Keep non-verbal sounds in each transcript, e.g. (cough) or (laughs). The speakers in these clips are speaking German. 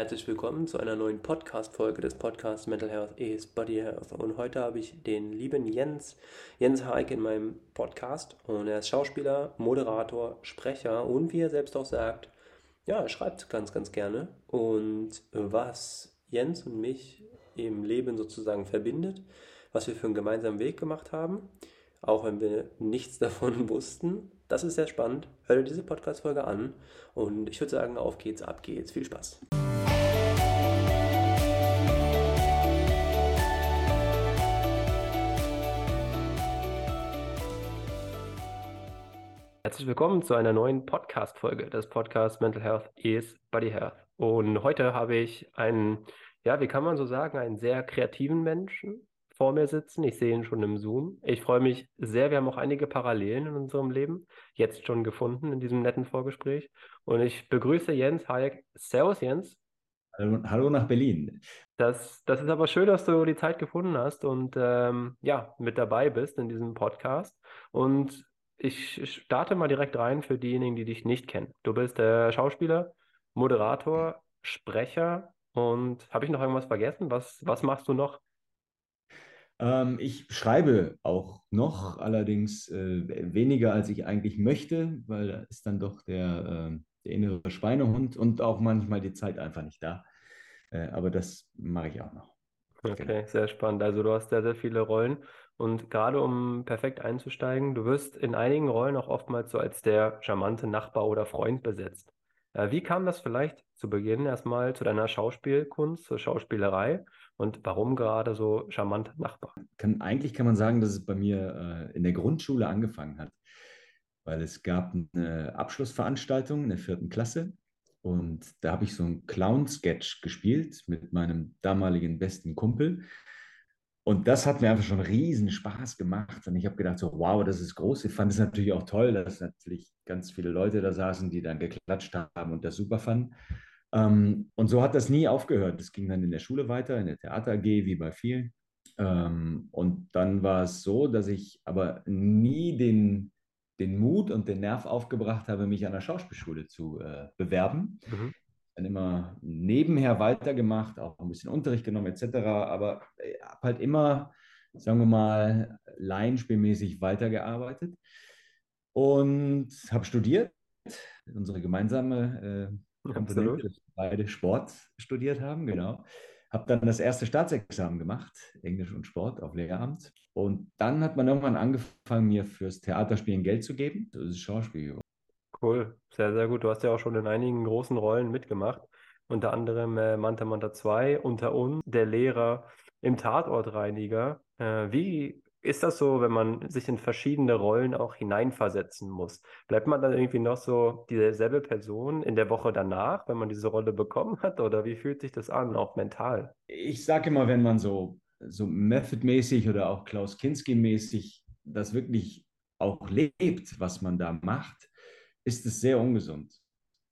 Herzlich willkommen zu einer neuen Podcast-Folge des Podcasts Mental Health is Body Health. Und heute habe ich den lieben Jens, Jens Haig in meinem Podcast. Und er ist Schauspieler, Moderator, Sprecher und wie er selbst auch sagt, ja, er schreibt ganz, ganz gerne. Und was Jens und mich im Leben sozusagen verbindet, was wir für einen gemeinsamen Weg gemacht haben, auch wenn wir nichts (laughs) davon wussten, das ist sehr spannend. Hör dir diese Podcast-Folge an und ich würde sagen, auf geht's, ab geht's. Viel Spaß. Herzlich willkommen zu einer neuen Podcast-Folge des Podcasts Mental Health is Body Health. Und heute habe ich einen, ja, wie kann man so sagen, einen sehr kreativen Menschen vor mir sitzen. Ich sehe ihn schon im Zoom. Ich freue mich sehr. Wir haben auch einige Parallelen in unserem Leben jetzt schon gefunden in diesem netten Vorgespräch. Und ich begrüße Jens Hayek. Servus, Jens. Hallo, hallo nach Berlin. Das, das ist aber schön, dass du die Zeit gefunden hast und ähm, ja, mit dabei bist in diesem Podcast. Und ich starte mal direkt rein für diejenigen, die dich nicht kennen. Du bist der Schauspieler, Moderator, Sprecher und habe ich noch irgendwas vergessen? Was, was machst du noch? Ähm, ich schreibe auch noch, allerdings äh, weniger, als ich eigentlich möchte, weil da ist dann doch der, äh, der innere Schweinehund und auch manchmal die Zeit einfach nicht da. Äh, aber das mache ich auch noch. Okay, genau. sehr spannend. Also du hast sehr, sehr viele Rollen und gerade um perfekt einzusteigen, du wirst in einigen Rollen auch oftmals so als der charmante Nachbar oder Freund besetzt. Äh, wie kam das vielleicht zu Beginn erstmal zu deiner Schauspielkunst, zur Schauspielerei und warum gerade so charmant Nachbar? Kann, eigentlich kann man sagen, dass es bei mir äh, in der Grundschule angefangen hat, weil es gab eine Abschlussveranstaltung in der vierten Klasse und da habe ich so einen Clown-Sketch gespielt mit meinem damaligen besten Kumpel. Und das hat mir einfach schon riesen Spaß gemacht. Und ich habe gedacht, so, wow, das ist groß. Ich fand es natürlich auch toll, dass natürlich ganz viele Leute da saßen, die dann geklatscht haben und das super fanden. Ähm, und so hat das nie aufgehört. Das ging dann in der Schule weiter, in der Theater AG, wie bei vielen. Ähm, und dann war es so, dass ich aber nie den, den Mut und den Nerv aufgebracht habe, mich an der Schauspielschule zu äh, bewerben. Mhm. Dann immer nebenher weitergemacht, auch ein bisschen Unterricht genommen etc. Aber ich habe halt immer, sagen wir mal, laienspielmäßig weitergearbeitet und habe studiert. Unsere gemeinsame äh, Komponente, dass beide Sport studiert haben, genau. Habe dann das erste Staatsexamen gemacht, Englisch und Sport auf Lehramt. Und dann hat man irgendwann angefangen, mir fürs Theaterspielen Geld zu geben. Das ist Schauspiel. Cool, sehr, sehr gut. Du hast ja auch schon in einigen großen Rollen mitgemacht. Unter anderem äh, Manta Manta 2, unter uns, der Lehrer im Tatortreiniger. Äh, wie ist das so, wenn man sich in verschiedene Rollen auch hineinversetzen muss? Bleibt man dann irgendwie noch so dieselbe Person in der Woche danach, wenn man diese Rolle bekommen hat? Oder wie fühlt sich das an, auch mental? Ich sage immer, wenn man so, so Method-mäßig oder auch Klaus Kinski-mäßig das wirklich auch lebt, was man da macht, ist es sehr ungesund.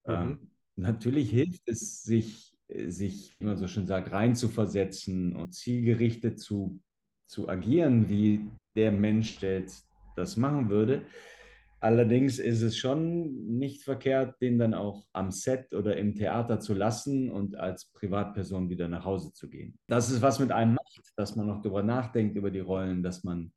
Mhm. Ähm, natürlich hilft es, sich, sich, wie man so schön sagt, reinzuversetzen und zielgerichtet zu zu agieren, wie der Mensch, jetzt das machen würde. Allerdings ist es schon nicht verkehrt, den dann auch am Set oder im Theater zu lassen und als Privatperson wieder nach Hause zu gehen. Das ist was mit einem macht, dass man noch darüber nachdenkt, über die Rollen, dass man,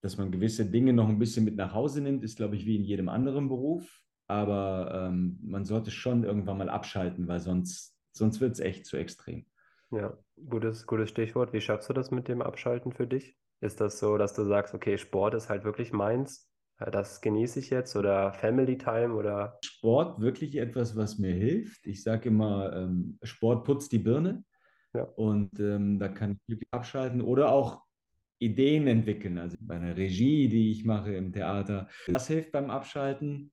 dass man gewisse Dinge noch ein bisschen mit nach Hause nimmt, ist, glaube ich, wie in jedem anderen Beruf. Aber ähm, man sollte schon irgendwann mal abschalten, weil sonst, sonst wird es echt zu extrem. Ja, gutes, gutes Stichwort. Wie schaffst du das mit dem Abschalten für dich? Ist das so, dass du sagst, okay, Sport ist halt wirklich meins, äh, das genieße ich jetzt oder Family Time oder? Sport wirklich etwas, was mir hilft. Ich sage immer, ähm, Sport putzt die Birne ja. und ähm, da kann ich wirklich abschalten oder auch Ideen entwickeln. Also bei einer Regie, die ich mache im Theater, das hilft beim Abschalten.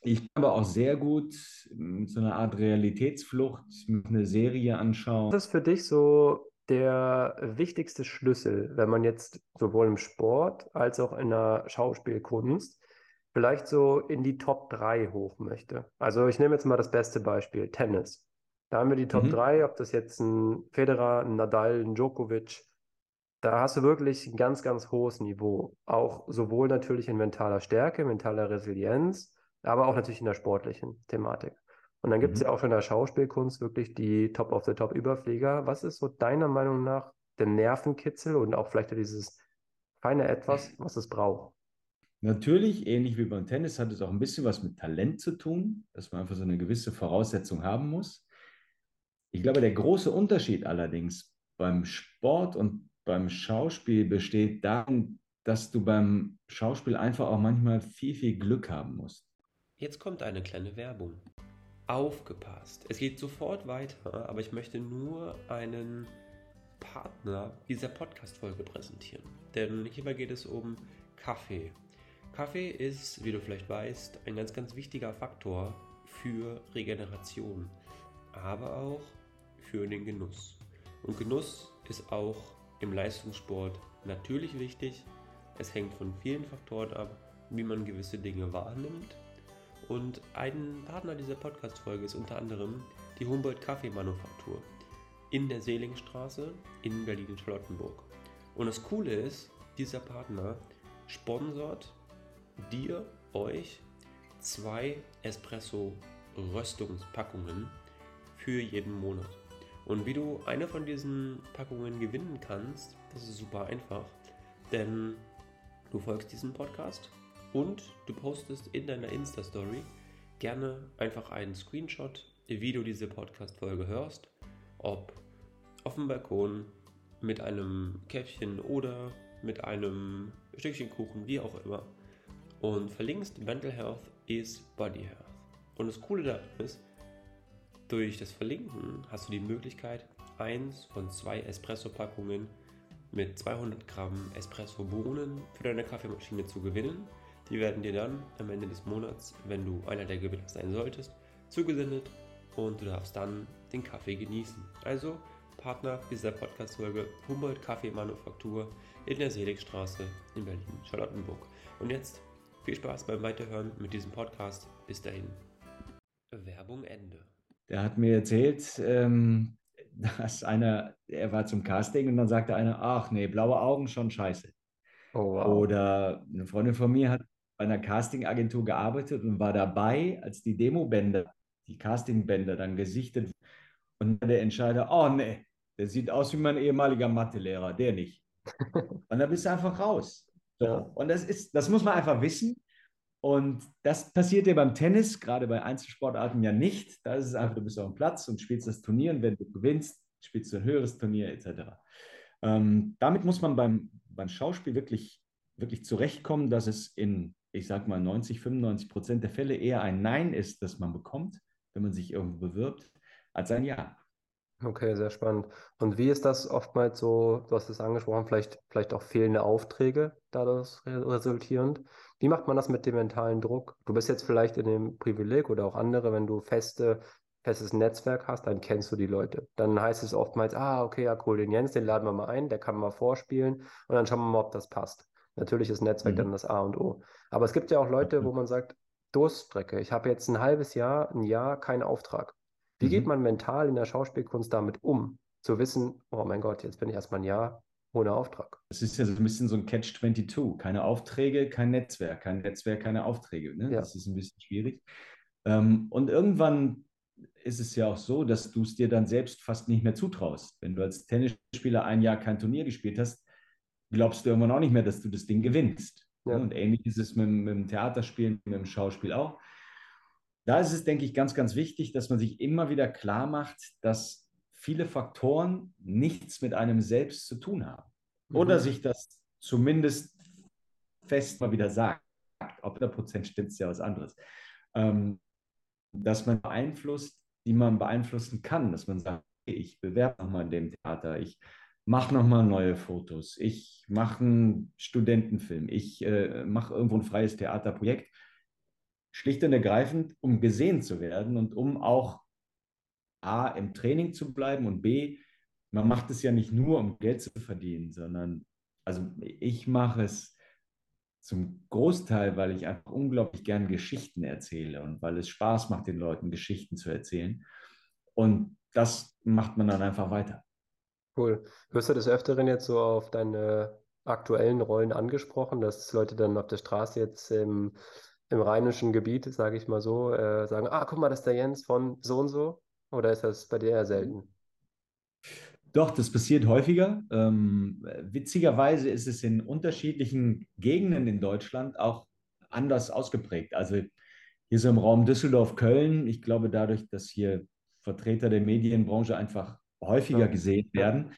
Ich kann aber auch sehr gut mit so einer Art Realitätsflucht eine Serie anschauen. Was ist für dich so der wichtigste Schlüssel, wenn man jetzt sowohl im Sport als auch in der Schauspielkunst vielleicht so in die Top 3 hoch möchte? Also ich nehme jetzt mal das beste Beispiel, Tennis. Da haben wir die Top mhm. 3, ob das jetzt ein Federer, ein Nadal, ein Djokovic, da hast du wirklich ein ganz, ganz hohes Niveau. Auch sowohl natürlich in mentaler Stärke, mentaler Resilienz, aber auch natürlich in der sportlichen Thematik. Und dann gibt es mhm. ja auch schon in der Schauspielkunst wirklich die Top-of-the-Top-Überflieger. Was ist so deiner Meinung nach der Nervenkitzel und auch vielleicht dieses feine Etwas, was es braucht? Natürlich, ähnlich wie beim Tennis, hat es auch ein bisschen was mit Talent zu tun, dass man einfach so eine gewisse Voraussetzung haben muss. Ich glaube, der große Unterschied allerdings beim Sport und beim Schauspiel besteht darin, dass du beim Schauspiel einfach auch manchmal viel, viel Glück haben musst. Jetzt kommt eine kleine Werbung. Aufgepasst. Es geht sofort weiter, aber ich möchte nur einen Partner dieser Podcast-Folge präsentieren. Denn hierbei geht es um Kaffee. Kaffee ist, wie du vielleicht weißt, ein ganz, ganz wichtiger Faktor für Regeneration, aber auch für den Genuss. Und Genuss ist auch im Leistungssport natürlich wichtig. Es hängt von vielen Faktoren ab, wie man gewisse Dinge wahrnimmt. Und ein Partner dieser Podcast-Folge ist unter anderem die Humboldt Kaffeemanufaktur in der Seelingstraße in Berlin-Charlottenburg. Und das Coole ist, dieser Partner sponsort dir, euch, zwei Espresso-Röstungspackungen für jeden Monat. Und wie du eine von diesen Packungen gewinnen kannst, das ist super einfach. Denn du folgst diesem Podcast und du postest in deiner Insta-Story gerne einfach einen Screenshot, wie du diese Podcast-Folge hörst. Ob auf dem Balkon, mit einem Käffchen oder mit einem Stückchen Kuchen, wie auch immer. Und verlinkst Mental Health is Body Health. Und das Coole daran ist, durch das Verlinken hast du die Möglichkeit, eins von zwei Espresso-Packungen mit 200 Gramm Espresso-Bohnen für deine Kaffeemaschine zu gewinnen. Die werden dir dann am Ende des Monats, wenn du einer der Gewinner sein solltest, zugesendet und du darfst dann den Kaffee genießen. Also Partner dieser Podcast-Folge Humboldt Kaffeemanufaktur in der Seligstraße in Berlin-Charlottenburg. Und jetzt viel Spaß beim Weiterhören mit diesem Podcast. Bis dahin. Werbung Ende. Der hat mir erzählt, ähm, (laughs) dass einer, er war zum Casting und dann sagte einer, ach nee, blaue Augen schon scheiße. Oh, wow. Oder eine Freundin von mir hat bei einer Castingagentur gearbeitet und war dabei, als die Demobänder, die Castingbänder dann gesichtet und der Entscheider, oh nee, der sieht aus wie mein ehemaliger Mathelehrer, der nicht. (laughs) und dann bist du einfach raus. So. Ja. Und das ist, das muss man einfach wissen. Und das passiert dir beim Tennis, gerade bei Einzelsportarten ja nicht. Da ist es einfach, du bist auf dem Platz und spielst das Turnier und wenn du gewinnst, spielst du ein höheres Turnier etc. Ähm, damit muss man beim, beim Schauspiel wirklich, wirklich zurechtkommen, dass es in, ich sag mal, 90, 95 Prozent der Fälle eher ein Nein ist, das man bekommt, wenn man sich irgendwo bewirbt, als ein Ja. Okay, sehr spannend. Und wie ist das oftmals so, du hast es angesprochen, vielleicht, vielleicht auch fehlende Aufträge daraus resultierend? Wie macht man das mit dem mentalen Druck? Du bist jetzt vielleicht in dem Privileg oder auch andere, wenn du feste, festes Netzwerk hast, dann kennst du die Leute. Dann heißt es oftmals, ah, okay, ja, cool, den Jens, den laden wir mal ein, der kann mal vorspielen und dann schauen wir mal, ob das passt. Natürlich ist Netzwerk mhm. dann das A und O. Aber es gibt ja auch Leute, wo man sagt, Durststrecke, ich habe jetzt ein halbes Jahr, ein Jahr keinen Auftrag. Wie mhm. geht man mental in der Schauspielkunst damit um? Zu wissen, oh mein Gott, jetzt bin ich erstmal ein Jahr ohne Auftrag. Es ist ja so ein bisschen so ein Catch-22. Keine Aufträge, kein Netzwerk. Kein Netzwerk, keine Aufträge. Ne? Ja. Das ist ein bisschen schwierig. Ähm, und irgendwann ist es ja auch so, dass du es dir dann selbst fast nicht mehr zutraust. Wenn du als Tennisspieler ein Jahr kein Turnier gespielt hast, glaubst du irgendwann auch nicht mehr, dass du das Ding gewinnst. Ja. Und ähnlich ist es mit, mit dem Theaterspielen, mit dem Schauspiel auch. Da ist es, denke ich, ganz, ganz wichtig, dass man sich immer wieder klar macht, dass viele Faktoren nichts mit einem selbst zu tun haben. Mhm. Oder sich das zumindest fest mal wieder sagt. Ob der Prozent stimmt, ist ja was anderes. Ähm, dass man beeinflusst, die man beeinflussen kann. Dass man sagt, ich bewerbe nochmal in dem Theater, ich mache nochmal neue Fotos, ich mache einen Studentenfilm, ich äh, mache irgendwo ein freies Theaterprojekt. Schlicht und ergreifend, um gesehen zu werden und um auch A, im Training zu bleiben und B, man macht es ja nicht nur, um Geld zu verdienen, sondern, also ich mache es zum Großteil, weil ich einfach unglaublich gern Geschichten erzähle und weil es Spaß macht, den Leuten Geschichten zu erzählen. Und das macht man dann einfach weiter. Cool. Wirst du des Öfteren jetzt so auf deine aktuellen Rollen angesprochen, dass Leute dann auf der Straße jetzt im im rheinischen Gebiet, sage ich mal so, äh, sagen, ah, guck mal, das ist der Jens von so und so? Oder ist das bei dir eher selten? Doch, das passiert häufiger. Ähm, witzigerweise ist es in unterschiedlichen Gegenden in Deutschland auch anders ausgeprägt. Also hier so im Raum Düsseldorf, Köln, ich glaube dadurch, dass hier Vertreter der Medienbranche einfach häufiger ja. gesehen werden,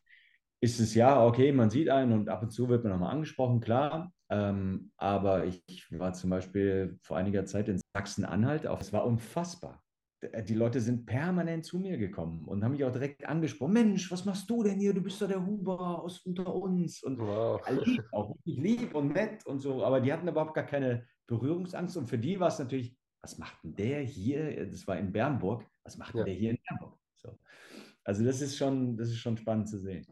ist es ja, okay, man sieht einen und ab und zu wird man nochmal angesprochen, klar. Ähm, aber ich, ich, war zum Beispiel vor einiger Zeit in Sachsen-Anhalt, es war unfassbar. Die Leute sind permanent zu mir gekommen und haben mich auch direkt angesprochen. Mensch, was machst du denn hier? Du bist doch der Huber aus unter uns. Und wow. lieb, auch wirklich lieb und nett und so. Aber die hatten überhaupt gar keine Berührungsangst. Und für die war es natürlich, was macht denn der hier? Das war in Bernburg. Was macht ja. denn der hier in Bernburg? So. Also das ist schon, das ist schon spannend zu sehen.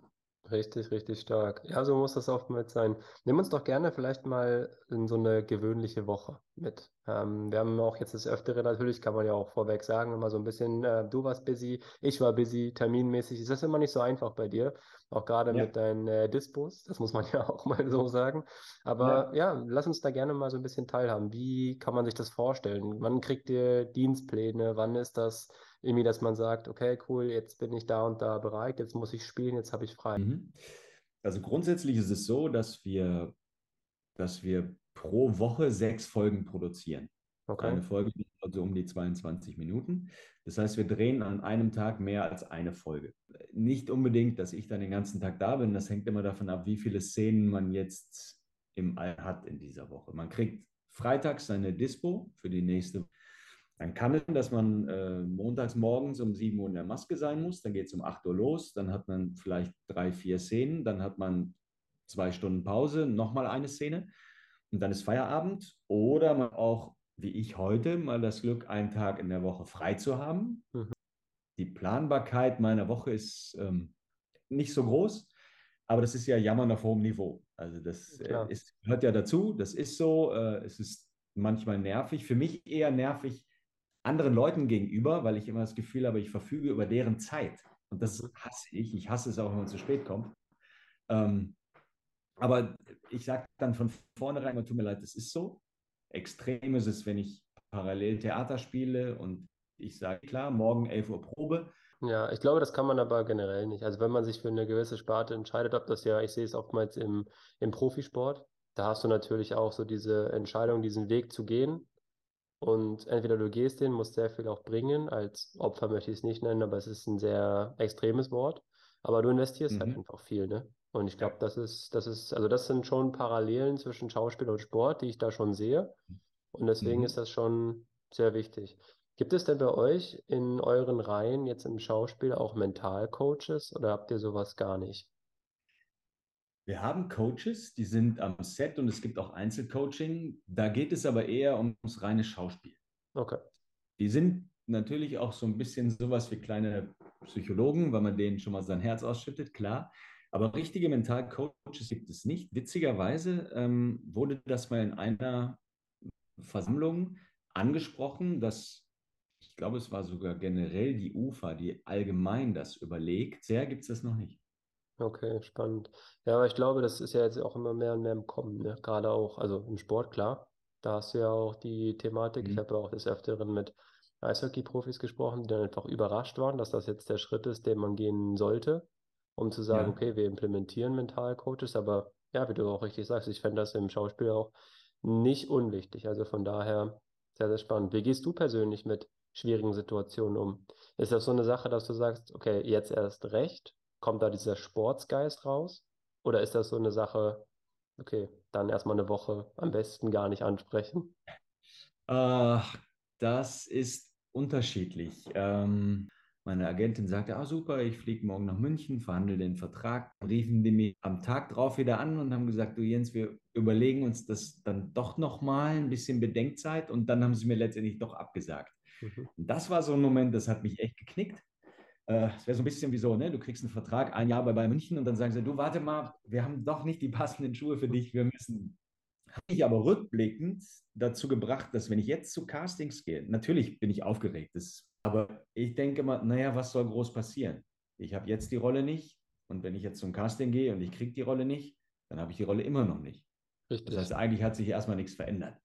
Richtig, richtig stark. Ja, so muss das oftmals sein. Nimm uns doch gerne vielleicht mal in so eine gewöhnliche Woche mit. Ähm, wir haben auch jetzt das Öftere, natürlich kann man ja auch vorweg sagen, immer so ein bisschen, äh, du warst busy, ich war busy, terminmäßig. Ist das immer nicht so einfach bei dir? Auch gerade ja. mit deinen äh, Dispos, das muss man (laughs) ja auch mal so sagen. Aber ja. ja, lass uns da gerne mal so ein bisschen teilhaben. Wie kann man sich das vorstellen? Wann kriegt ihr Dienstpläne? Wann ist das? Irgendwie, dass man sagt, okay, cool, jetzt bin ich da und da bereit, jetzt muss ich spielen, jetzt habe ich frei. Mhm. Also grundsätzlich ist es so, dass wir, dass wir pro Woche sechs Folgen produzieren. Okay. Eine Folge also um die 22 Minuten. Das heißt, wir drehen an einem Tag mehr als eine Folge. Nicht unbedingt, dass ich dann den ganzen Tag da bin. Das hängt immer davon ab, wie viele Szenen man jetzt im All hat in dieser Woche. Man kriegt freitags seine Dispo für die nächste Woche dann kann es, dass man äh, montags morgens um 7 Uhr in der Maske sein muss, dann geht es um 8 Uhr los, dann hat man vielleicht drei, vier Szenen, dann hat man zwei Stunden Pause, nochmal eine Szene und dann ist Feierabend. Oder man auch, wie ich heute, mal das Glück, einen Tag in der Woche frei zu haben. Mhm. Die Planbarkeit meiner Woche ist ähm, nicht so groß, aber das ist ja Jammern auf hohem Niveau. Also das äh, ist, gehört ja dazu, das ist so. Äh, es ist manchmal nervig, für mich eher nervig, anderen Leuten gegenüber, weil ich immer das Gefühl habe, ich verfüge über deren Zeit. Und das mhm. hasse ich. Ich hasse es auch, wenn man zu spät kommt. Ähm, aber ich sage dann von vornherein, tut mir leid, das ist so. Extrem ist es, wenn ich parallel Theater spiele und ich sage, klar, morgen 11 Uhr Probe. Ja, ich glaube, das kann man aber generell nicht. Also wenn man sich für eine gewisse Sparte entscheidet, ob das ja, ich sehe es oftmals im, im Profisport, da hast du natürlich auch so diese Entscheidung, diesen Weg zu gehen und entweder du gehst den, musst sehr viel auch bringen. Als Opfer möchte ich es nicht nennen, aber es ist ein sehr extremes Wort. Aber du investierst halt mhm. halt einfach viel, ne? Und ich glaube, das ist, das ist, also das sind schon Parallelen zwischen Schauspiel und Sport, die ich da schon sehe. Und deswegen mhm. ist das schon sehr wichtig. Gibt es denn bei euch in euren Reihen jetzt im Schauspiel auch Mentalcoaches oder habt ihr sowas gar nicht? Wir haben Coaches, die sind am Set und es gibt auch Einzelcoaching. Da geht es aber eher ums reine Schauspiel. Okay. Die sind natürlich auch so ein bisschen sowas wie kleine Psychologen, weil man denen schon mal sein Herz ausschüttet, klar. Aber richtige Mentalcoaches gibt es nicht. Witzigerweise ähm, wurde das mal in einer Versammlung angesprochen, dass ich glaube, es war sogar generell die UFA, die allgemein das überlegt. Sehr gibt es das noch nicht. Okay, spannend. Ja, aber ich glaube, das ist ja jetzt auch immer mehr und mehr im Kommen, ne? Gerade auch, also im Sport, klar. Da hast du ja auch die Thematik. Ich mhm. habe ja auch des Öfteren mit Eishockey-Profis gesprochen, die dann einfach überrascht waren, dass das jetzt der Schritt ist, den man gehen sollte, um zu sagen, Ja. okay, wir implementieren Mentalcoaches. Aber ja, wie du auch richtig sagst, ich fände das im Schauspiel auch nicht unwichtig. Also von daher sehr, sehr spannend. Wie gehst du persönlich mit schwierigen Situationen um? Ist das so eine Sache, dass du sagst, okay, jetzt erst recht kommt da dieser Sportsgeist raus? Oder ist das so eine Sache, okay, dann erstmal eine Woche am besten gar nicht ansprechen? Äh, das ist unterschiedlich. Ähm, meine Agentin sagte, ah super, ich fliege morgen nach München, verhandle den Vertrag. Riefen die mich am Tag drauf wieder an und haben gesagt, du Jens, wir überlegen uns das dann doch nochmal, ein bisschen Bedenkzeit. Und dann haben sie mir letztendlich doch abgesagt. Mhm. Und das war so ein Moment, das hat mich echt geknickt. Äh, es wäre so ein bisschen wie so, ne? du kriegst einen Vertrag, ein Jahr bei Bayern München und dann sagen sie, du warte mal, wir haben doch nicht die passenden Schuhe für dich, wir müssen. Habe ich aber rückblickend dazu gebracht, dass wenn ich jetzt zu Castings gehe, natürlich bin ich aufgeregt, das, aber ich denke mal, naja, was soll groß passieren? Ich habe jetzt die Rolle nicht und wenn ich jetzt zum Casting gehe und ich kriege die Rolle nicht, dann habe ich die Rolle immer noch nicht. Richtig. Das heißt, eigentlich hat sich erstmal nichts verändert.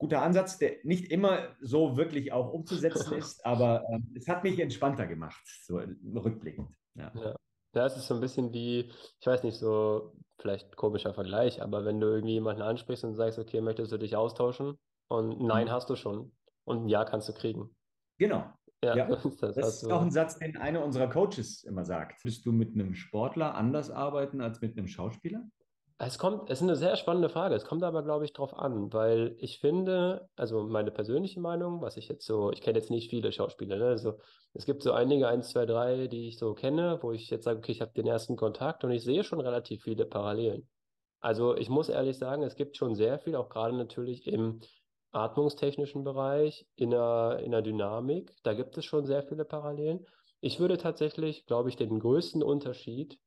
Guter Ansatz, der nicht immer so wirklich auch umzusetzen (laughs) ist, aber ähm, es hat mich entspannter gemacht, so rückblickend. Ja. Ja. Ja, es ist so ein bisschen wie, ich weiß nicht, so vielleicht komischer Vergleich, aber wenn du irgendwie jemanden ansprichst und sagst, okay, möchtest du dich austauschen? Und Nein Mhm. hast du schon. Und ein Ja kannst du kriegen. Genau. Ja, Ja, (laughs) das. das ist auch Also, ein Satz, den einer unserer Coaches immer sagt. Willst du mit einem Sportler anders arbeiten als mit einem Schauspieler? Es kommt, es ist eine sehr spannende Frage. Es kommt aber, glaube ich, drauf an, weil ich finde, also meine persönliche Meinung, was ich jetzt so, ich kenne jetzt nicht viele Schauspieler, ne? Also es gibt so einige, eins, zwei, drei, die ich so kenne, wo ich jetzt sage, okay, ich habe den ersten Kontakt und ich sehe schon relativ viele Parallelen. Also ich muss ehrlich sagen, es gibt schon sehr viel, auch gerade natürlich im atmungstechnischen Bereich, in der, in der Dynamik. Da gibt es schon sehr viele Parallelen. Ich würde tatsächlich, glaube ich, den größten Unterschied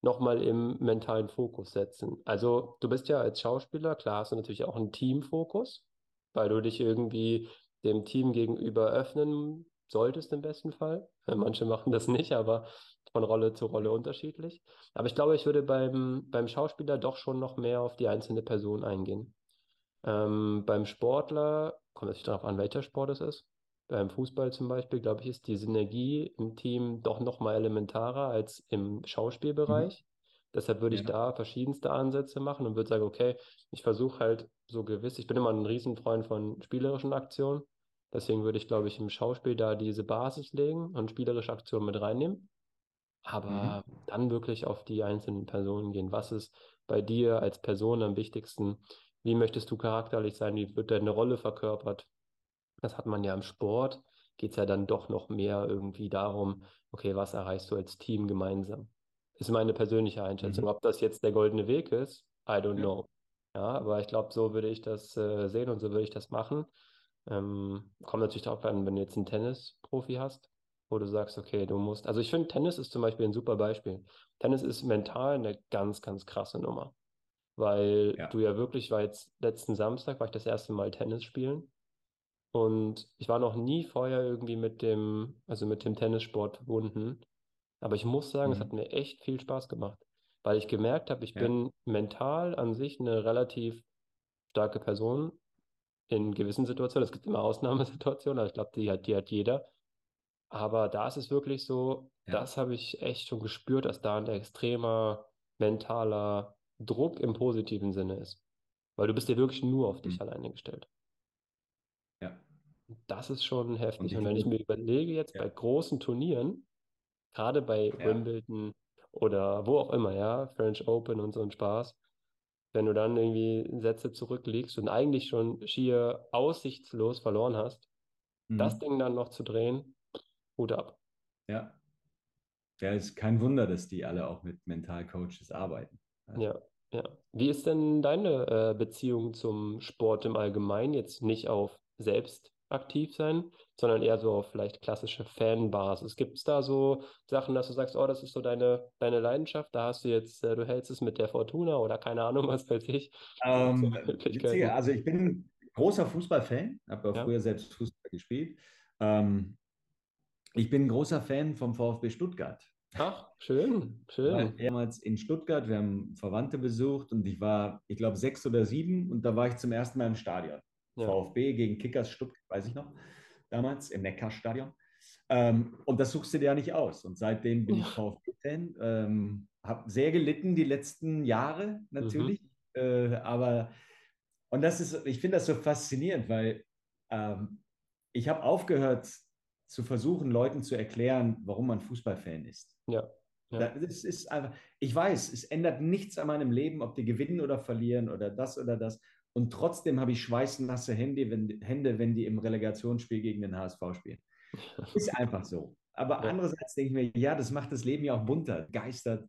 nochmal im mentalen Fokus setzen. Also du bist ja als Schauspieler, klar hast du natürlich auch einen Teamfokus, weil du dich irgendwie dem Team gegenüber öffnen solltest im besten Fall. Manche machen das nicht, aber von Rolle zu Rolle unterschiedlich. Aber ich glaube, ich würde beim, beim Schauspieler doch schon noch mehr auf die einzelne Person eingehen. Ähm, beim Sportler, kommt natürlich darauf an, welcher Sport es ist. Beim Fußball zum Beispiel, glaube ich, ist die Synergie im Team doch noch mal elementarer als im Mhm. Schauspielbereich. Deshalb würde ich Ja. da verschiedenste Ansätze machen und würde sagen, okay, ich versuche halt so gewiss, ich bin immer ein Riesenfreund von spielerischen Aktionen. Deswegen würde ich, glaube ich, im Schauspiel da diese Basis legen und spielerische Aktionen mit reinnehmen. Mhm. Aber dann wirklich auf die einzelnen Personen gehen. Was ist bei dir als Person am wichtigsten? Wie möchtest du charakterlich sein? Wie wird deine Rolle verkörpert? Das hat man ja im Sport. Geht es ja dann doch noch mehr irgendwie darum, okay, was erreichst du als Team gemeinsam? Ist meine persönliche Einschätzung. Mhm. Ob das jetzt der goldene Weg ist, I don't Ja. know. Ja, aber ich glaube, so würde ich das äh, sehen und so würde ich das machen. Ähm, kommt natürlich darauf an, wenn du jetzt einen Tennisprofi hast, wo du sagst, okay, du musst. Also ich finde, Tennis ist zum Beispiel ein super Beispiel. Tennis ist mental eine ganz, ganz krasse Nummer, weil Ja. du ja wirklich, ich war jetzt letzten Samstag, war ich das erste Mal Tennis spielen und ich war noch nie vorher irgendwie mit dem, also mit dem Tennissport verbunden. Aber ich muss sagen, es hat Mhm. mir echt viel Spaß gemacht, weil ich gemerkt habe, ich Ja. bin mental an sich eine relativ starke Person in gewissen Situationen. Es gibt immer Ausnahmesituationen, aber ich glaube, die hat, die hat jeder. Aber da ist es wirklich so, Ja. das habe ich echt schon gespürt, dass da ein extremer mentaler Druck im positiven Sinne ist. Weil du bist ja wirklich nur auf Mhm. dich alleine gestellt. Das ist schon Und heftig. Und ich wenn ich mir überlege, jetzt ja. bei großen Turnieren, gerade bei Ja. Wimbledon oder wo auch immer, ja, French Open und so ein Spaß, wenn du dann irgendwie Sätze zurückliegst und eigentlich schon schier aussichtslos verloren hast, das Mhm. Ding dann noch zu drehen, Hut ab. Ja. Ja, ist kein Wunder, dass die alle auch mit Mentalcoaches arbeiten. Ja. Ja, ja. Wie ist denn deine äh, Beziehung zum Sport im Allgemeinen? Jetzt nicht auf selbst aktiv sein, sondern eher so auf vielleicht klassische Fanbasis. Gibt es da so Sachen, dass du sagst, oh, das ist so deine, deine Leidenschaft, da hast du jetzt, äh, du hältst es mit der Fortuna oder keine Ahnung, (laughs) was weiß ich. Ähm, witzige, also ich bin großer Fußballfan, habe Ja. früher selbst Fußball gespielt. Ähm, ich bin ein großer Fan vom VfB Stuttgart. Ach, schön, schön. damals in Stuttgart, wir haben Verwandte besucht und ich war, ich glaube, sechs oder sieben und da war ich zum ersten Mal im Stadion. Ja. VfB gegen Kickers Stuttgart, weiß ich noch, damals im Neckarstadion. Ähm, und das suchst du dir ja nicht aus. Und seitdem bin ich (laughs) VfB-Fan. Ähm, habe sehr gelitten die letzten Jahre Mhm. natürlich. Äh, aber, und das ist, ich finde das so faszinierend, weil ähm, ich habe aufgehört zu versuchen, Leuten zu erklären, warum man Fußballfan ist. Ja, ja, Das ist einfach, ich weiß, es ändert nichts an meinem Leben, ob die gewinnen oder verlieren oder das oder das. Und trotzdem habe ich schweißnasse Hände, wenn, Hände, wenn die im Relegationsspiel gegen den HSV spielen. (laughs) Ist einfach so. Aber ja, andererseits denke ich mir, ja, das macht das Leben ja auch bunter, geistert.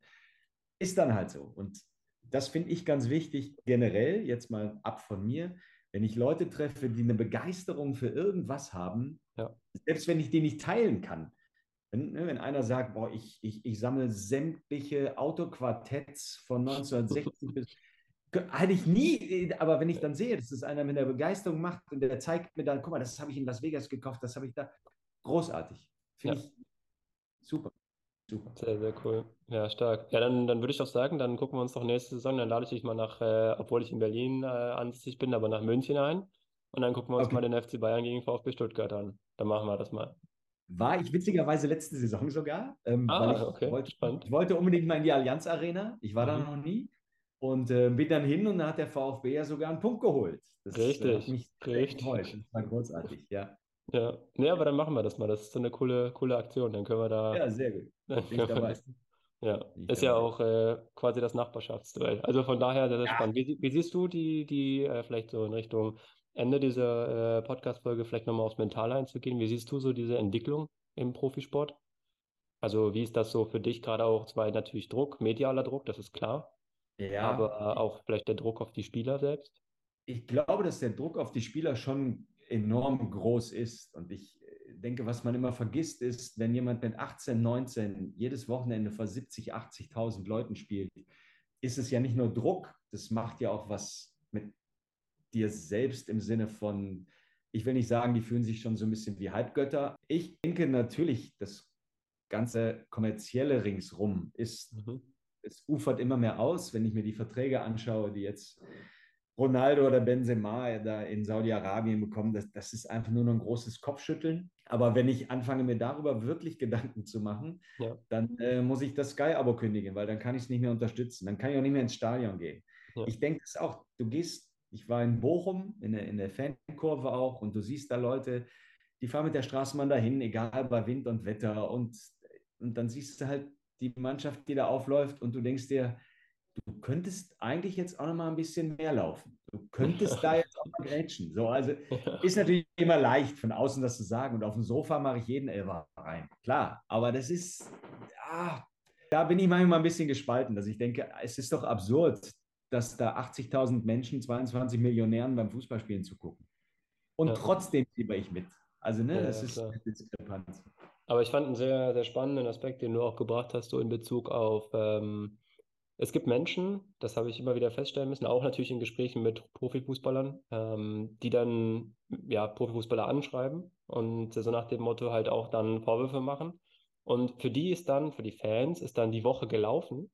Ist dann halt so. Und das finde ich ganz wichtig, generell, jetzt mal ab von mir, wenn ich Leute treffe, die eine Begeisterung für irgendwas haben, ja. selbst wenn ich die nicht teilen kann, wenn, ne, wenn einer sagt, boah, ich, ich, ich sammle sämtliche Autoquartetts von (laughs) 1960 bis. Hatte ich nie, aber wenn ich dann sehe, dass es einer mit der Begeisterung macht und der zeigt mir dann, guck mal, das habe ich in Las Vegas gekauft, das habe ich da. Großartig. Finde ja. ich super, super. Sehr, sehr cool. Ja, stark. Ja, dann, dann würde ich doch sagen, dann gucken wir uns doch nächste Saison, dann lade ich dich mal nach, äh, obwohl ich in Berlin äh, ansässig bin, aber nach München ein. Und dann gucken wir uns Okay. mal den FC Bayern gegen VfB Stuttgart an. Dann machen wir das mal. War ich witzigerweise letzte Saison sogar, ähm, Ah, ich okay, wollte, ich wollte unbedingt mal in die Allianz Arena. Ich war da Mhm. noch nie und äh, bin dann hin und da hat der VfB ja sogar einen Punkt geholt. Das äh, Richtig, hat mich richtig. gefreut. Das war großartig, ja. Ja, nee, aber dann machen wir das mal. Das ist so eine coole, coole Aktion. Dann können wir da, Ja, sehr gut. (laughs) dann Bin ich dabei. ja, ich ist ja auch äh, quasi das Nachbarschaftsduell. Also von daher sehr, sehr Ja. spannend. Wie, wie siehst du die, die äh, vielleicht so in Richtung Ende dieser äh, Podcast-Folge vielleicht nochmal aufs Mentale einzugehen? Wie siehst du so diese Entwicklung im Profisport? Also wie ist das so für dich gerade auch? Zwar natürlich Druck, medialer Druck, das ist klar, Ja, aber auch vielleicht der Druck auf die Spieler selbst. ich glaube, dass der Druck auf die Spieler schon enorm groß ist. Und ich äh, denke, was man immer vergisst, ist, wenn jemand mit 18, 19 jedes Wochenende vor 70, 80.000 Leuten spielt, ist es ja nicht nur Druck, das macht ja auch was mit dir selbst im Sinne von, ich will nicht sagen, die fühlen sich schon so ein bisschen wie Halbgötter. Ich denke natürlich, das ganze kommerzielle ringsrum ist Mhm. Es ufert immer mehr aus, wenn ich mir die Verträge anschaue, die jetzt Ronaldo oder Benzema da in Saudi-Arabien bekommen. Das, das ist einfach nur noch ein großes Kopfschütteln. Aber wenn ich anfange, mir darüber wirklich Gedanken zu machen, Ja. dann äh, muss ich das Sky-Abo kündigen, weil dann kann ich es nicht mehr unterstützen. Dann kann ich auch nicht mehr ins Stadion gehen. Ja. Ich denke es auch, du gehst, ich war in Bochum, in der, in der Fankurve auch, und du siehst da Leute, die fahren mit der Straßenbahn dahin, egal bei Wind und Wetter. Und, und dann siehst du halt die Mannschaft, die da aufläuft, und du denkst dir, du könntest eigentlich jetzt auch noch mal ein bisschen mehr laufen. Du könntest (laughs) da jetzt auch mal grätschen. So, also (laughs) ist natürlich immer leicht, von außen das zu sagen. Und auf dem Sofa mache ich jeden Elfer rein. Klar, aber das ist, ah, da bin ich manchmal ein bisschen gespalten, dass ich denke, es ist doch absurd, dass da 80.000 Menschen, 22 Millionären beim Fußballspielen zugucken. Und Ja. trotzdem fieber ich mit. Also, ne, Ja, das ja, ist klar. eine Diskrepanz. Aber ich fand einen sehr, sehr spannenden Aspekt, den du auch gebracht hast, so in Bezug auf, ähm, es gibt Menschen, das habe ich immer wieder feststellen müssen, auch natürlich in Gesprächen mit Profifußballern, ähm, die dann ja Profifußballer anschreiben und so nach dem Motto halt auch dann Vorwürfe machen. Und für die ist dann, für die Fans, ist dann die Woche gelaufen,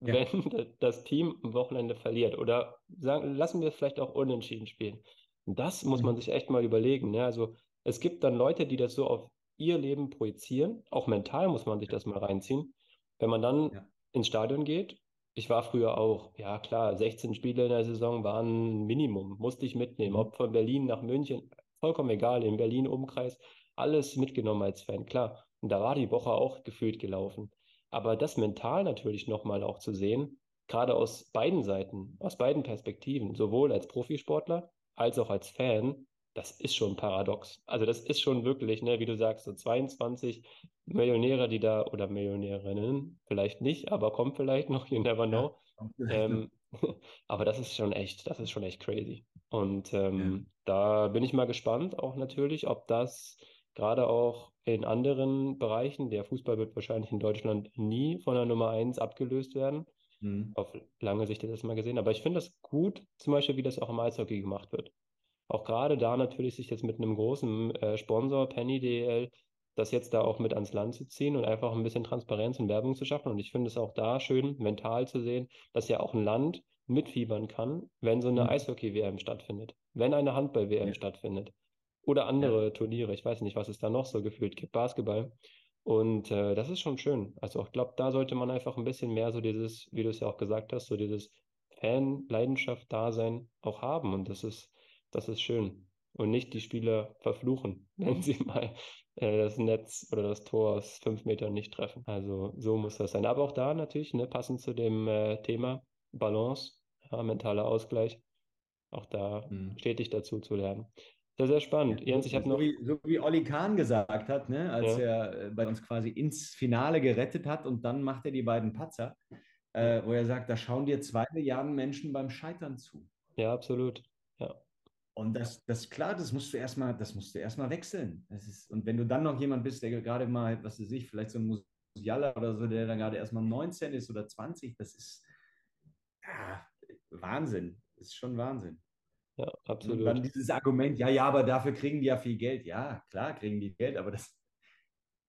Ja. wenn (laughs) das Team am Wochenende verliert. Oder sagen, lassen wir es vielleicht auch unentschieden spielen. Das muss man Mhm. sich echt mal überlegen. Ne? Also es gibt dann Leute, die das so auf ihr Leben projizieren. Auch mental muss man sich das mal reinziehen. Wenn man dann Ja. ins Stadion geht, ich war früher auch, ja klar, 16 Spiele in der Saison waren ein Minimum, musste ich mitnehmen. Mhm. Ob von Berlin nach München, vollkommen egal, in Berlin Umkreis, alles mitgenommen als Fan, klar. Und da war die Woche auch gefühlt gelaufen. Aber das mental natürlich nochmal auch zu sehen, gerade aus beiden Seiten, aus beiden Perspektiven, sowohl als Profisportler als auch als Fan, das ist schon paradox. Also das ist schon wirklich, ne, wie du sagst, so 22 Millionäre, die da, oder Millionärinnen, vielleicht nicht, aber kommt vielleicht noch, you never know. Ähm, (laughs) aber das ist schon echt, das ist schon echt crazy. Und ähm, da bin ich mal gespannt, auch natürlich, ob das gerade auch in anderen Bereichen, der Fußball wird wahrscheinlich in Deutschland nie von der Nummer 1 abgelöst werden. Mhm. Auf lange Sicht hat das mal gesehen. Aber ich finde das gut, zum Beispiel, wie das auch im Eishockey gemacht wird. Auch gerade da natürlich sich jetzt mit einem großen äh, Sponsor, Penny DL, das jetzt da auch mit ans Land zu ziehen und einfach ein bisschen Transparenz und Werbung zu schaffen. Und ich finde es auch da schön, mental zu sehen, dass ja auch ein Land mitfiebern kann, wenn so eine Mhm. Eishockey-WM stattfindet, wenn eine Handball-WM Ja. stattfindet oder andere Turniere. Ich weiß nicht, was es da noch so gefühlt gibt, Basketball. Und äh, das ist schon schön. Also ich glaube, da sollte man einfach ein bisschen mehr so dieses, wie du es ja auch gesagt hast, so dieses Fan-Leidenschaft-Dasein auch haben. Und das ist, das ist schön. Und nicht die Spieler verfluchen, (laughs) wenn sie mal äh, das Netz oder das Tor aus fünf Metern nicht treffen. Also so muss das sein. Aber auch da natürlich, ne, passend zu dem äh, Thema Balance, ja, mentaler Ausgleich, auch da Mhm. stetig dazu zu lernen. Sehr, sehr spannend. Jens, ich habe so, noch. wie, so wie Olli Kahn gesagt hat, ne, als Ja. er äh, bei uns quasi ins Finale gerettet hat und dann macht er die beiden Patzer, äh, wo er sagt, da schauen dir zwei Milliarden Menschen beim Scheitern zu. Ja, absolut. Und das, das klar, das musst du erstmal, das musst du erstmal wechseln. Das ist, und wenn du dann noch jemand bist, der gerade mal, was weiß ich, vielleicht so ein Musiala oder so, der dann gerade erstmal 19 ist oder 20, das ist ja, Wahnsinn. Das ist schon Wahnsinn. Ja, Und dann absolut. dieses Argument, ja, ja, aber dafür kriegen die ja viel Geld. Ja, klar kriegen die Geld, aber das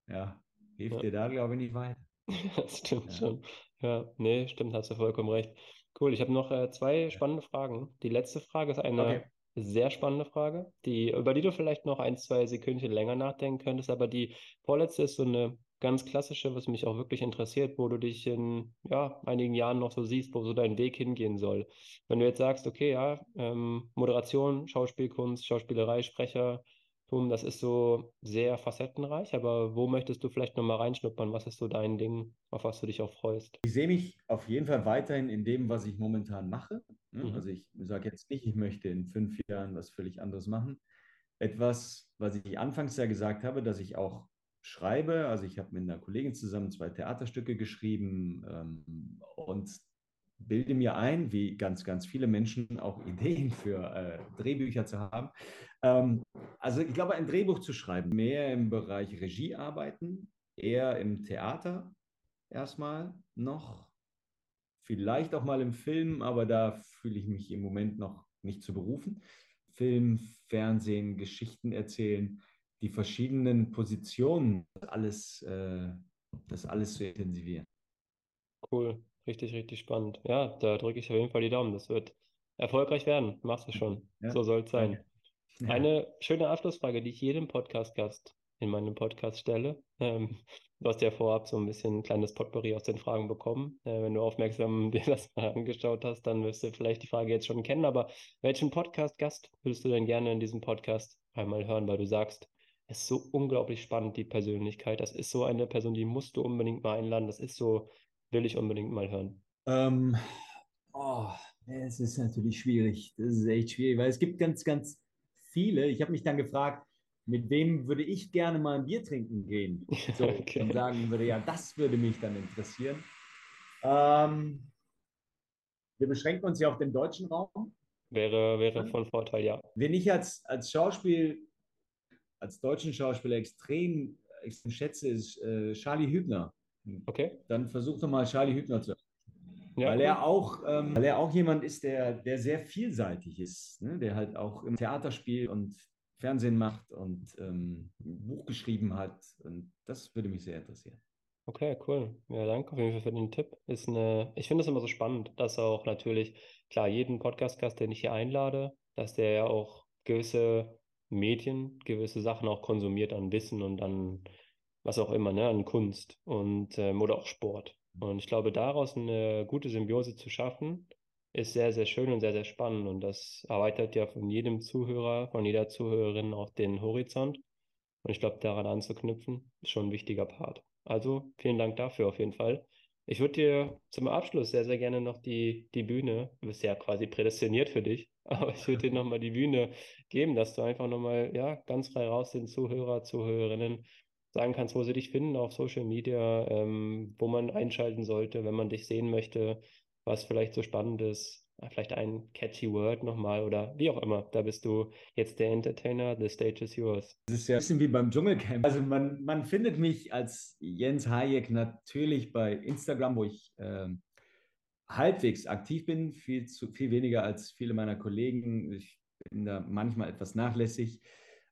ja, hilft Ja. dir da, glaube ich, nicht weiter. (laughs) Das stimmt Ja. schon. Ja, nee, stimmt, hast du vollkommen recht. Cool, ich habe noch äh, zwei spannende Fragen. Die letzte Frage ist eine, Okay. Sehr spannende Frage, die, über die du vielleicht noch ein, zwei Sekündchen länger nachdenken könntest, aber die vorletzte ist so eine ganz klassische, was mich auch wirklich interessiert, wo du dich in ja, einigen Jahren noch so siehst, wo so dein Weg hingehen soll. Wenn du jetzt sagst, okay, ja, ähm, Moderation, Schauspielkunst, Schauspielerei, Sprecher, das ist so sehr facettenreich, aber wo möchtest du vielleicht nochmal reinschnuppern? Was ist so dein Ding, auf was du dich auch freust? Ich sehe mich auf jeden Fall weiterhin in dem, was ich momentan mache. Ne? Mhm. Also ich sage jetzt nicht, ich möchte in fünf Jahren was völlig anderes machen. Etwas, was ich anfangs ja gesagt habe, dass ich auch schreibe. Also ich habe mit einer Kollegin zusammen zwei Theaterstücke geschrieben ähm, und bilde mir ein, wie ganz, ganz viele Menschen auch (laughs) Ideen für äh, Drehbücher zu haben. Ähm, also ich glaube, ein Drehbuch zu schreiben, mehr im Bereich Regie arbeiten, eher im Theater erstmal noch, vielleicht auch mal im Film, aber da fühle ich mich im Moment noch nicht zu berufen. Film, Fernsehen, Geschichten erzählen, die verschiedenen Positionen, alles, äh, das alles zu intensivieren. Cool. Richtig, richtig spannend. Ja, da drücke ich auf jeden Fall die Daumen. Das wird erfolgreich werden. Machst du schon. Ja, so soll es sein. Ja. Eine schöne Abschlussfrage, die ich jedem Podcast-Gast in meinem Podcast stelle. Ähm, du hast ja vorab so ein bisschen ein kleines Potpourri aus den Fragen bekommen. Äh, wenn du aufmerksam (laughs) dir das mal angeschaut hast, dann wirst du vielleicht die Frage jetzt schon kennen. Aber welchen Podcast-Gast würdest du denn gerne in diesem Podcast einmal hören, weil du sagst, es ist so unglaublich spannend, die Persönlichkeit. Das ist so eine Person, die musst du unbedingt mal einladen. Das ist so will ich unbedingt mal hören. Ähm, oh, es ist natürlich schwierig. Das ist echt schwierig, weil es gibt ganz, ganz viele. Ich habe mich dann gefragt, mit wem würde ich gerne mal ein Bier trinken gehen? (laughs) So, okay. Und sagen würde, ja, das würde mich dann interessieren. Ähm, wir beschränken uns ja auf den deutschen Raum. Wäre, wäre von Vorteil, ja. Wen ich als, als Schauspiel, als deutschen Schauspieler extrem, extrem schätze, ist äh, Charlie Hübner. Okay. Dann versuch doch mal Charlie Hübner zu. Ja, weil, er auch, ähm, weil er auch jemand ist, der, der sehr vielseitig ist, ne? der halt auch im Theater spielt und Fernsehen macht und ähm, ein Buch geschrieben hat. Und das würde mich sehr interessieren. Okay, cool. Ja, danke auf jeden Fall für den Tipp. Ist eine, ich finde es immer so spannend, dass auch natürlich, klar, jeden Podcast-Gast, den ich hier einlade, dass der ja auch gewisse Medien, gewisse Sachen auch konsumiert an Wissen und an was auch immer, ne, an Kunst und ähm, oder auch Sport. Und ich glaube, daraus eine gute Symbiose zu schaffen, ist sehr, sehr schön und sehr, sehr spannend. Und das erweitert ja von jedem Zuhörer, von jeder Zuhörerin auch den Horizont. Und ich glaube, daran anzuknüpfen, ist schon ein wichtiger Part. Also vielen Dank dafür auf jeden Fall. Ich würde dir zum Abschluss sehr, sehr gerne noch die, die Bühne, du bist ja quasi prädestiniert für dich, (laughs) aber ich würde dir nochmal die Bühne geben, dass du einfach nochmal, ja, ganz frei raus den Zuhörer, Zuhörerinnen sagen kannst, wo sie dich finden auf Social Media, ähm, wo man einschalten sollte, wenn man dich sehen möchte, was vielleicht so spannend ist. Vielleicht ein catchy Word nochmal oder wie auch immer. Da bist du jetzt der Entertainer, the stage is yours. Das ist ja ein bisschen wie beim Dschungelcamp. Also man, man findet mich als Jens Hayek natürlich bei Instagram, wo ich äh, halbwegs aktiv bin, viel, zu, viel weniger als viele meiner Kollegen. Ich bin da manchmal etwas nachlässig.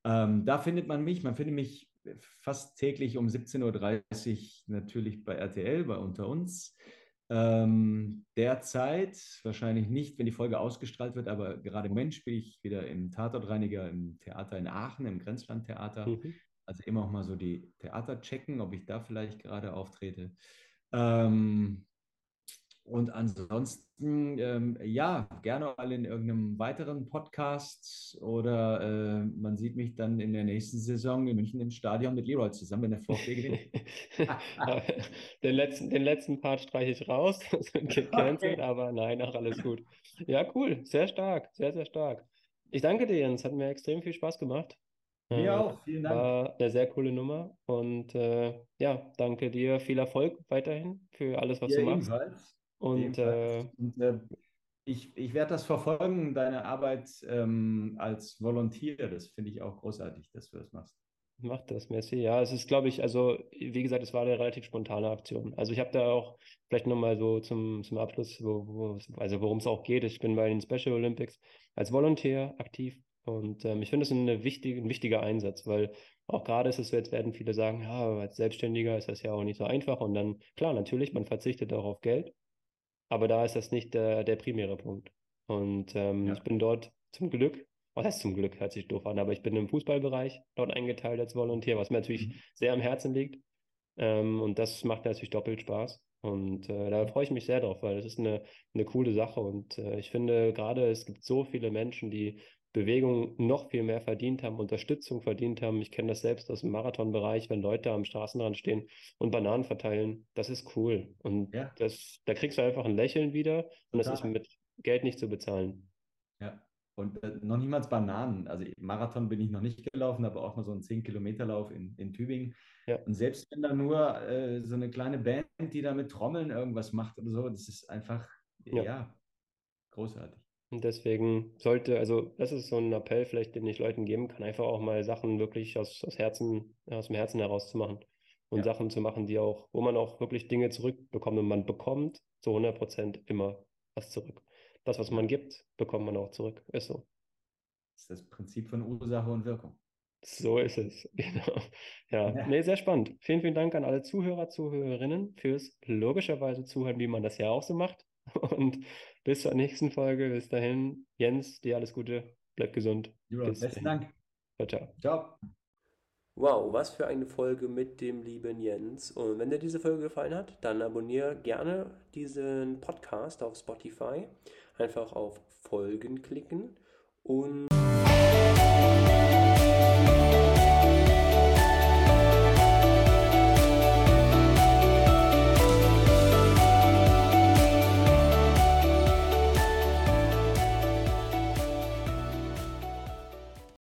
Ähm, da findet man mich. Man findet mich fast täglich um 17.30 Uhr natürlich bei RTL, bei Unter uns. Ähm, derzeit, wahrscheinlich nicht, wenn die Folge ausgestrahlt wird, aber gerade im Moment spiele ich wieder im Tatortreiniger im Theater in Aachen, im Grenzlandtheater. Mhm. Also immer auch mal so die Theater checken, ob ich da vielleicht gerade auftrete. Ähm, und ansonsten, ähm, ja, gerne mal in irgendeinem weiteren Podcast oder äh, man sieht mich dann in der nächsten Saison in München im Stadion mit Leroy zusammen, wenn der VfB gewinnt. (laughs) den, letzten, den letzten Part streiche ich raus, (laughs) okay. aber nein, auch alles gut. Ja, cool, sehr stark, sehr, sehr stark. Ich danke dir, Jens, hat mir extrem viel Spaß gemacht. Mir äh, auch, vielen Dank. War eine sehr coole Nummer und äh, ja, danke dir, viel Erfolg weiterhin für alles, was ja, du machst. Ebenfalls. Und, äh, und äh, ich, ich werde das verfolgen, deine Arbeit ähm, als Volontär. Das finde ich auch großartig, dass du das machst. Mach das, merci. Ja, es ist, glaube ich, also, wie gesagt, es war eine relativ spontane Aktion. Also, ich habe da auch vielleicht nochmal so zum, zum Abschluss, wo, wo, also worum es auch geht. Ich bin bei den Special Olympics als Volontär aktiv und ähm, ich finde es eine wichtige, ein wichtiger Einsatz, weil auch gerade ist es, jetzt werden viele sagen, ja, als Selbstständiger ist das ja auch nicht so einfach. Und dann, klar, natürlich, man verzichtet auch auf Geld. Aber da ist das nicht der, der primäre Punkt. Und ähm, ja. ich bin dort zum Glück was heißt zum Glück, hört sich doof an, aber ich bin im Fußballbereich dort eingeteilt als Volontär, was mir natürlich mhm. sehr am Herzen liegt. Ähm, und das macht natürlich doppelt Spaß. Und äh, da freue ich mich sehr drauf, weil das ist eine, eine coole Sache. Und äh, ich finde gerade, es gibt so viele Menschen, die Bewegung noch viel mehr verdient haben, Unterstützung verdient haben. Ich kenne das selbst aus dem Marathonbereich, wenn Leute am Straßenrand stehen und Bananen verteilen. Das ist cool. Und ja. das, da kriegst du einfach ein Lächeln wieder und Total. das ist mit Geld nicht zu bezahlen. Ja. Und äh, noch niemals Bananen. Also Marathon bin ich noch nicht gelaufen, aber auch mal so einen 10-Kilometer-Lauf in, in Tübingen. Ja. Und selbst wenn da nur äh, so eine kleine Band, die da mit Trommeln irgendwas macht oder so, das ist einfach, ja, ja großartig. Und deswegen sollte, also das ist so ein Appell vielleicht, den ich Leuten geben kann, einfach auch mal Sachen wirklich aus, aus Herzen, aus dem Herzen heraus zu machen. Und ja. Sachen zu machen, die auch, wo man auch wirklich Dinge zurückbekommt. Und man bekommt zu 100 Prozent immer was zurück. Das, was man gibt, bekommt man auch zurück. Ist so. Das ist das Prinzip von Ursache und Wirkung. So ist es, (laughs) genau. Ja, ja. Nee, sehr spannend. Vielen, vielen Dank an alle Zuhörer, Zuhörerinnen fürs logischerweise Zuhören, wie man das ja auch so macht. Und bis zur nächsten Folge. Bis dahin, Jens, dir alles Gute. Bleib gesund. Ja, besten Dank. Ciao, ciao. Ciao. Wow, was für eine Folge mit dem lieben Jens. Und wenn dir diese Folge gefallen hat, dann abonniere gerne diesen Podcast auf Spotify. Einfach auf Folgen klicken und